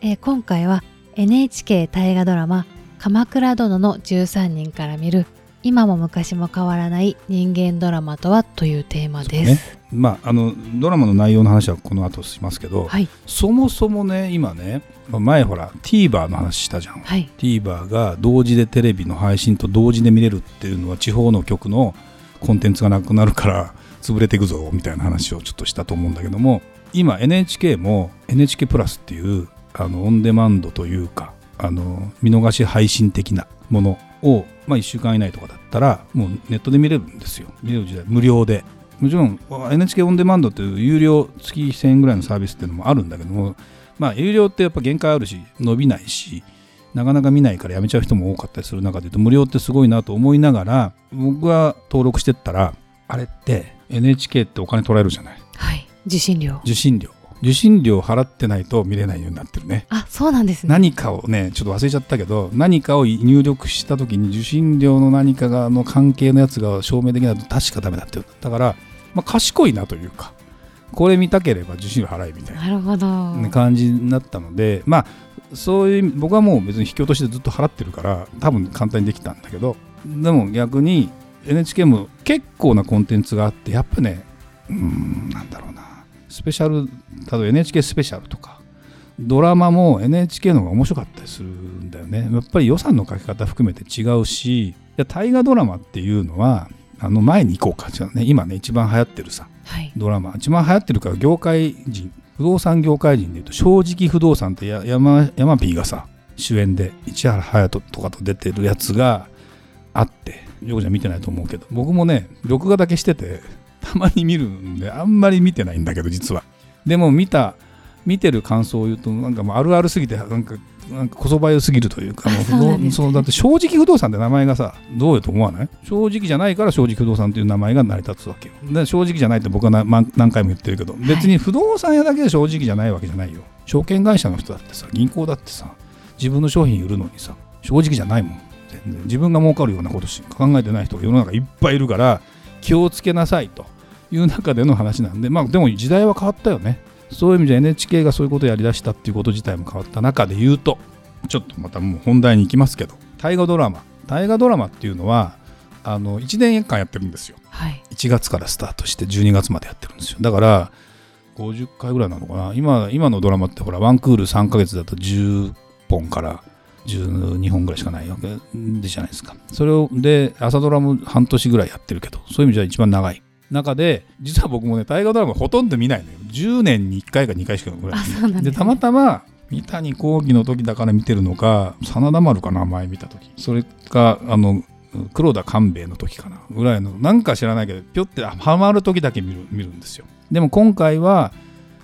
えー今回は NHK 大河ドラマ「鎌倉殿の13人から見る今も昔も変わらない人間ドラマとは」というテーマです。まああのドラマの内容の話はこの後しますけど、はい。そもそもね今ね前ほら TVer の話したじゃん、はい。TVer が同時でテレビの配信と同時で見れるっていうのは地方の局のコンテンツがなくなるから潰れていくぞみたいな話をちょっとしたと思うんだけども今 NHK も NHK プラスっていうあのオンデマンドというかあの見逃し配信的なものを、まあ、1週間以内とかだったらもうネットで見れるんですよ。見れる時代。無料で。もちろん NHK オンデマンドっていう有料月1000円ぐらいのサービスっていうのもあるんだけどもまあ有料ってやっぱ限界あるし伸びないしなかなか見ないからやめちゃう人も多かったりする中で言うと無料ってすごいなと思いながら僕が登録してったらあれって NHK ってお金取られるじゃない。はい。受信料。受信料受信料払ってないと見れないようになってるねあそうなんですね。何かをねちょっと忘れちゃったけど何かを入力した時に受信料の何かがの関係のやつが証明できないと確かダメだってだから、まあ、賢いなというかこれ見たければ受信料払えみたいななるほど。ね感じになったのでまあそういう僕はもう別に引き落としでずっと払ってるから多分簡単にできたんだけどでも逆に NHK も結構なコンテンツがあってやっぱねうーんなんだろうなスペシャル例えば NHK スペシャルとかドラマも NHK の方が面白かったりするんだよね。やっぱり予算のかけ方含めて違うしいや大河ドラマっていうのはあの前に行こうかじゃあね今ね一番流行ってるさはい。ドラマ。一番流行ってるから業界人不動産業界人でいうと正直不動産ってや山山 P がさ主演で市原隼人とかと出てるやつがあってよくじゃ見てないと思うけど。僕もね録画だけしててたまに見るんであんまり見てないんだけど実は。でも見た見てる感想を言うとなんかもうあるあるすぎてなんかなんかこそばゆすぎるというか もう不そうね動そうだって正直不動産って名前がさどうよと思わない？正直じゃないから正直不動産という名前が成り立つわけよ。で正直じゃないって僕はなま何回も言ってるけど別に不動産屋だけで正直じゃないわけじゃないよ。証券会社の人だってさ銀行だってさ自分の商品売るのにさ正直じゃないもん。全然。自分が儲かるようなことしか考えてない人が世の中いっぱいいるから気をつけなさいという中での話なんでまあでも時代は変わったよね。そういう意味で NHK がそういうことをやりだしたっていうこと自体も変わった中で言うとちょっとまたもう本題に行きますけど大河ドラマ大河ドラマっていうのはあの1年間やってるんですよ。はい。1月からスタートして12月までやってるんですよ。だから50回ぐらいなのかな。今今のドラマってほらワンクール3ヶ月だと10本から12本ぐらいしかないわけでじゃないですか。それをで朝ドラも半年ぐらいやってるけどそういう意味じゃ一番長い中で実は僕もね大河ドラマほとんど見ないのよ。10年に1回か2回しかぐらいあそうなんでたまたま三谷幸喜の時だから見てるのか真田丸かな前見た時。それかあの黒田官兵衛の時かなぐらいのなんか知らないけどぴょってハマる時だけ見る見るんですよ。でも今回は、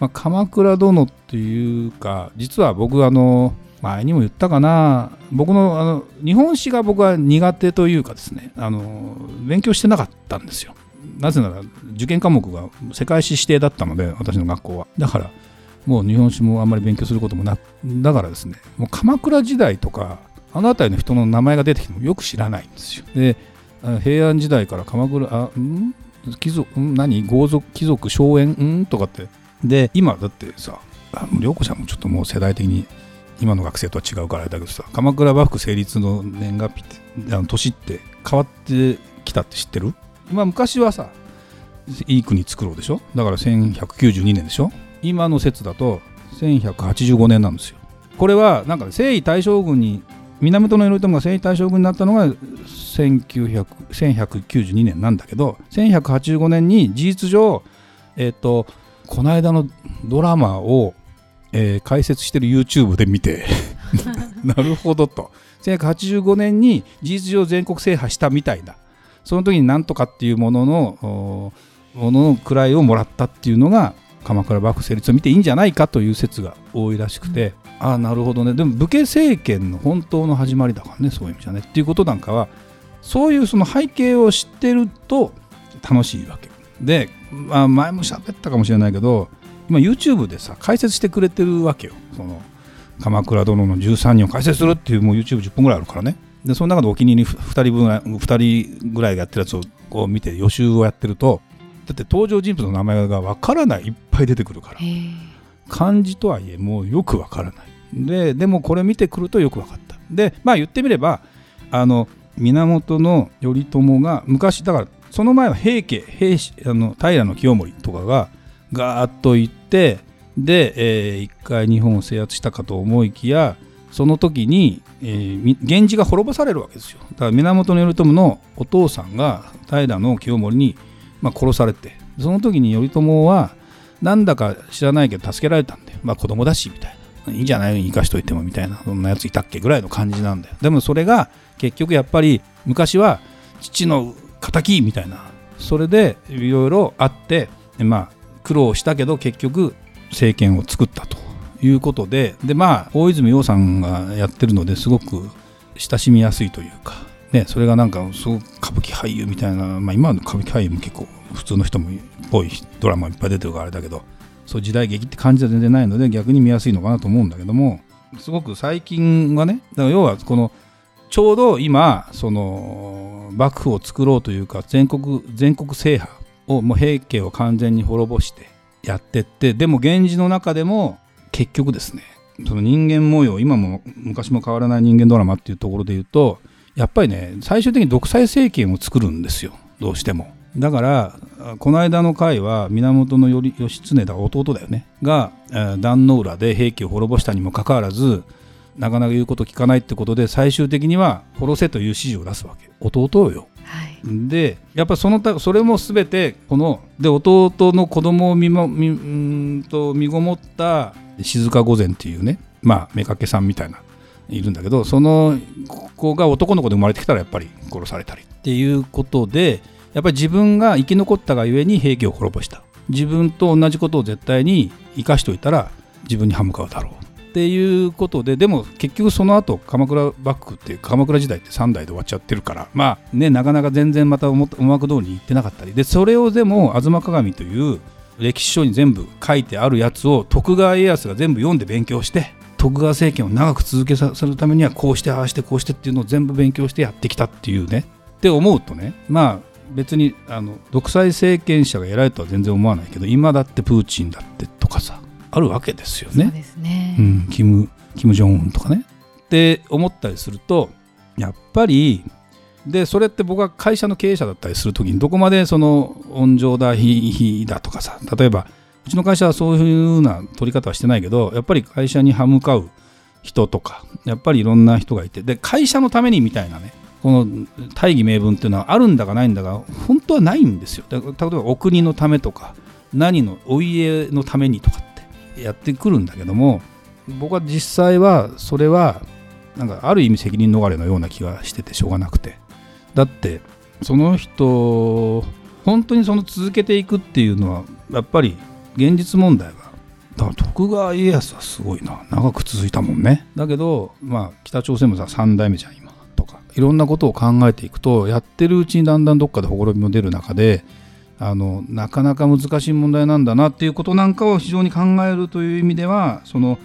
まあ、鎌倉殿っていうか実は僕あの前にも言ったかな僕のあの日本史が僕は苦手というかですねあの勉強してなかったんですよなぜなら受験科目が世界史指定だったので私の学校は。だからもう日本史もあんまり勉強することもなくだからですねもう鎌倉時代とかあの辺りの人の名前が出てきてもよく知らないんですよ。で平安時代から鎌倉あん？貴族ん？何？豪族貴族荘園ん？とかって。で今だってさあ涼子ちゃんもちょっともう世代的に今の学生とは違うからだけどさ鎌倉幕府成立の年月日ってあの年って変わってきたって知ってる？今昔はさいい国作ろうでしょ？だから1192年でしょ？今の説だと1185年なんですよ。これはなんかね征夷大将軍に源頼朝が征夷大将軍になったのが1900 1192年なんだけど1185年に事実上えっ、とこの間のドラマを、えー解説してる YouTube で見て なるほどと。1185年に事実上全国制覇したみたいなその時になんとかっていうもののおものの位をもらったっていうのが鎌倉幕府成立を見ていいんじゃないかという説が多いらしくて、ああなるほどね。でも武家政権の本当の始まりだからねそういう意味じゃね。っていうことなんかはそういうその背景を知ってると楽しいわけ。で、まあ、前も喋ったかもしれないけど今 YouTube でさ解説してくれてるわけよ。その鎌倉殿の13人を解説するっていうもう YouTube10 本ぐらいあるからねでその中でお気に入り2人分2人ぐらいがやってるやつをこう見て予習をやってるとだって登場人物の名前がわからないいっぱい出てくるから。漢字とはいえもうよくわからない。ででもこれ見てくるとよくわかった。でまあ言ってみればあの源頼朝が昔だからその前は平家平あの平清盛とかがガーッと行ってで、えー、一回日本を制圧したかと思いきやその時に、えー、源氏が滅ぼされるわけですよ。だから源頼朝のお父さんが平清盛に、まあ、殺されてその時に頼朝はなんだか知らないけど助けられたんでまあ子供だしみたいな。いいんじゃない？生かしといてもみたいな。そんなやついたっけぐらいの感じなんだよ。でもそれが結局やっぱり昔は父の敵みたいな。それでいろいろあってまあ苦労したけど結局政権を作ったと。いうことででまあ大泉洋さんがやってるのですごく親しみやすいというか、ね、それがなんかすごく歌舞伎俳優みたいな、まあ、今の歌舞伎俳優も結構普通の人もっぽいドラマいっぱい出てるからあれだけどそう時代劇って感じは全然ないので逆に見やすいのかなと思うんだけどもすごく最近はねだから要はこのちょうど今その幕府を作ろうというか全国全国制覇をもう平家を完全に滅ぼしてやってってでも源氏の中でも結局ですねその人間模様今も昔も変わらない人間ドラマっていうところで言うとやっぱりね最終的に独裁政権を作るんですよどうしても。だからこの間の回は源義経だ弟だよねが壇の浦で平家を滅ぼしたにもかかわらずなかなか言うこと聞かないってことで最終的には殺せという指示を出すわけ弟よ。でやっぱそのそれも全てこので弟の子供を見もみんと身ごもった静御前っていうねまあ妾さんみたいないるんだけどその子が男の子で生まれてきたらやっぱり殺されたり。っていうことでやっぱり自分が生き残ったがゆえに平家を滅ぼした。自分と同じことを絶対に生かしておいたら自分に歯向かうだろう。っていうことででも結局その後鎌倉幕府っていう鎌倉時代って3代で終わっちゃってるからまあねなかなか全然また思惑通りにいってなかったり。でそれをでも「吾妻鏡」という歴史書に全部書いてあるやつを徳川家康が全部読んで勉強して徳川政権を長く続けさせるためにはこうしてああしてこうしてっていうのを全部勉強してやってきたっていうねって思うとねまあ別にあの独裁政権者が偉いとは全然思わないけど今だってプーチンだってとかさあるわけですよね。そうですね、うん、キムキム・ジョンウンとかね。って思ったりするとやっぱりでそれって僕は会社の経営者だったりする時にどこまでその温情だ非だとかさ例えばうちの会社はそういうふうな取り方はしてないけどやっぱり会社に歯向かう人とかやっぱりいろんな人がいてで会社のためにみたいなねこの大義名分っていうのはあるんだかないんだか本当はないんですよ。例えばお国のためとか何のお家のためにとかってやってくるんだけども僕は実際はそれはなんかある意味責任逃れのような気がしててしょうがなくて。だってその人本当にその続けていくっていうのはやっぱり現実問題が徳川家康はすごいな。長く続いたもんね。だけどまあ北朝鮮もさ3代目じゃん今とか。いろんなことを考えていくとやってるうちにだんだんどっかでほころびも出る中であのなかなか難しい問題なんだなっていうことなんかを非常に考えるという意味ではその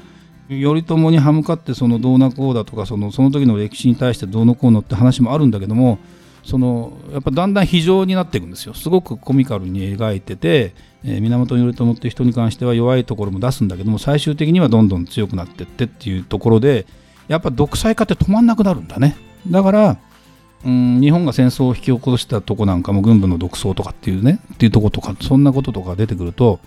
頼朝に歯向かってそのどうなこうだとかそのその時の歴史に対してどうのこうのって話もあるんだけどもそのやっぱだんだん非常になっていくんですよ。すごくコミカルに描いてて、えー、源頼朝って人に関しては弱いところも出すんだけども最終的にはどんどん強くなってってっていうところでやっぱ独裁化って止まんなくなるんだね。だからうん日本が戦争を引き起こしたとこなんかも軍部の独走とかっていうねっていうとことかそんなこととか出てくると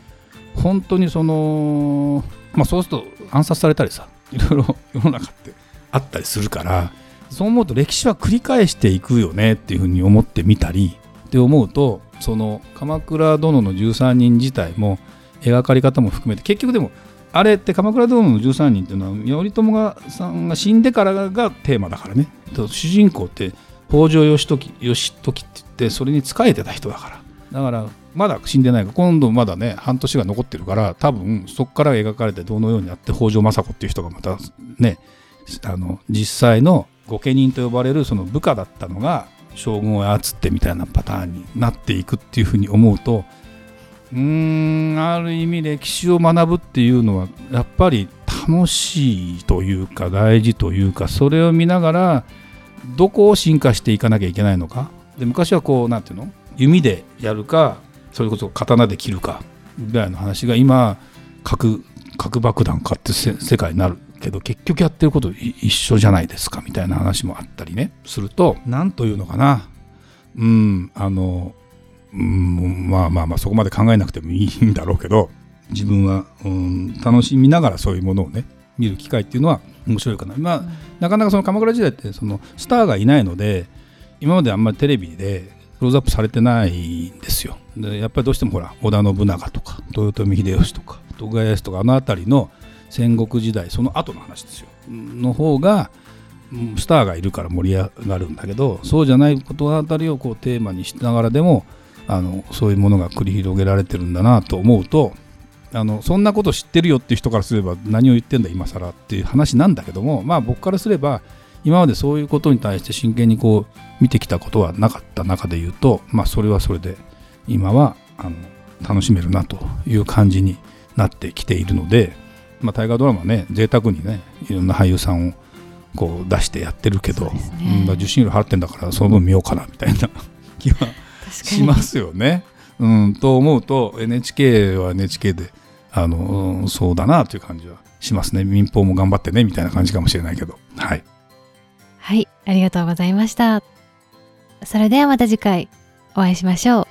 本当にそのまあそうすると暗殺されたりさいろいろ世の中って。あったりするからそう思うと歴史は繰り返していくよねっていうふうに思ってみたりって思うとその鎌倉殿の13人自体も描かれ方も含めて結局でもあれって鎌倉殿の13人っていうのは頼朝がさんが死んでからがテーマだからね。主人公って北条義時義時って言ってそれに仕えてた人だからだからまだ死んでないから今度まだね半年が残ってるから多分そこから描かれてどのようにやって北条政子っていう人がまたねあの実際の御家人と呼ばれるその部下だったのが将軍を操ってみたいなパターンになっていくっていうふうに思うとうーんある意味歴史を学ぶっていうのはやっぱり楽しいというか大事というかそれを見ながらどこを進化していかなきゃいけないのか。で昔はこうなんていうの？弓でやるかそれこそ刀で切るかぐらいの話が今核核爆弾かって世界になるけど結局やってること一緒じゃないですかみたいな話もあったりねすると何というのかな。うんあのうんまあまあまあそこまで考えなくてもいいんだろうけど自分は、うん、楽しみながらそういうものをね見る機会っていうのは面白いかな、まあ、なかなかその鎌倉時代ってそのスターがいないので今まであんまりテレビでクローズアップされてないんですよ。でやっぱりどうしてもほら織田信長とか豊臣秀吉とか徳川家康とかあの辺りの戦国時代その後の話ですよ。の方がスターがいるから盛り上がるんだけどそうじゃないことあたりをこうテーマにしながらでもあのそういうものが繰り広げられてるんだなと思うとあのそんなこと知ってるよっていう人からすれば何を言ってんだ今更っていう話なんだけどもまあ僕からすれば今までそういうことに対して真剣にこう見てきたことはなかった中で言うとまあそれはそれで今はあの楽しめるなという感じになってきているのでまあ、大河ドラマね贅沢にねいろんな俳優さんをこう出してやってるけど、ね、うん、受信料払ってんだからその分見ようかなみたいな 気はしますよね。うん、と思うと NHK は NHK であの、うん、そうだなという感じはしますね。民放も頑張ってねみたいな感じかもしれないけど。はいはいありがとうございました。それではまた次回お会いしましょう。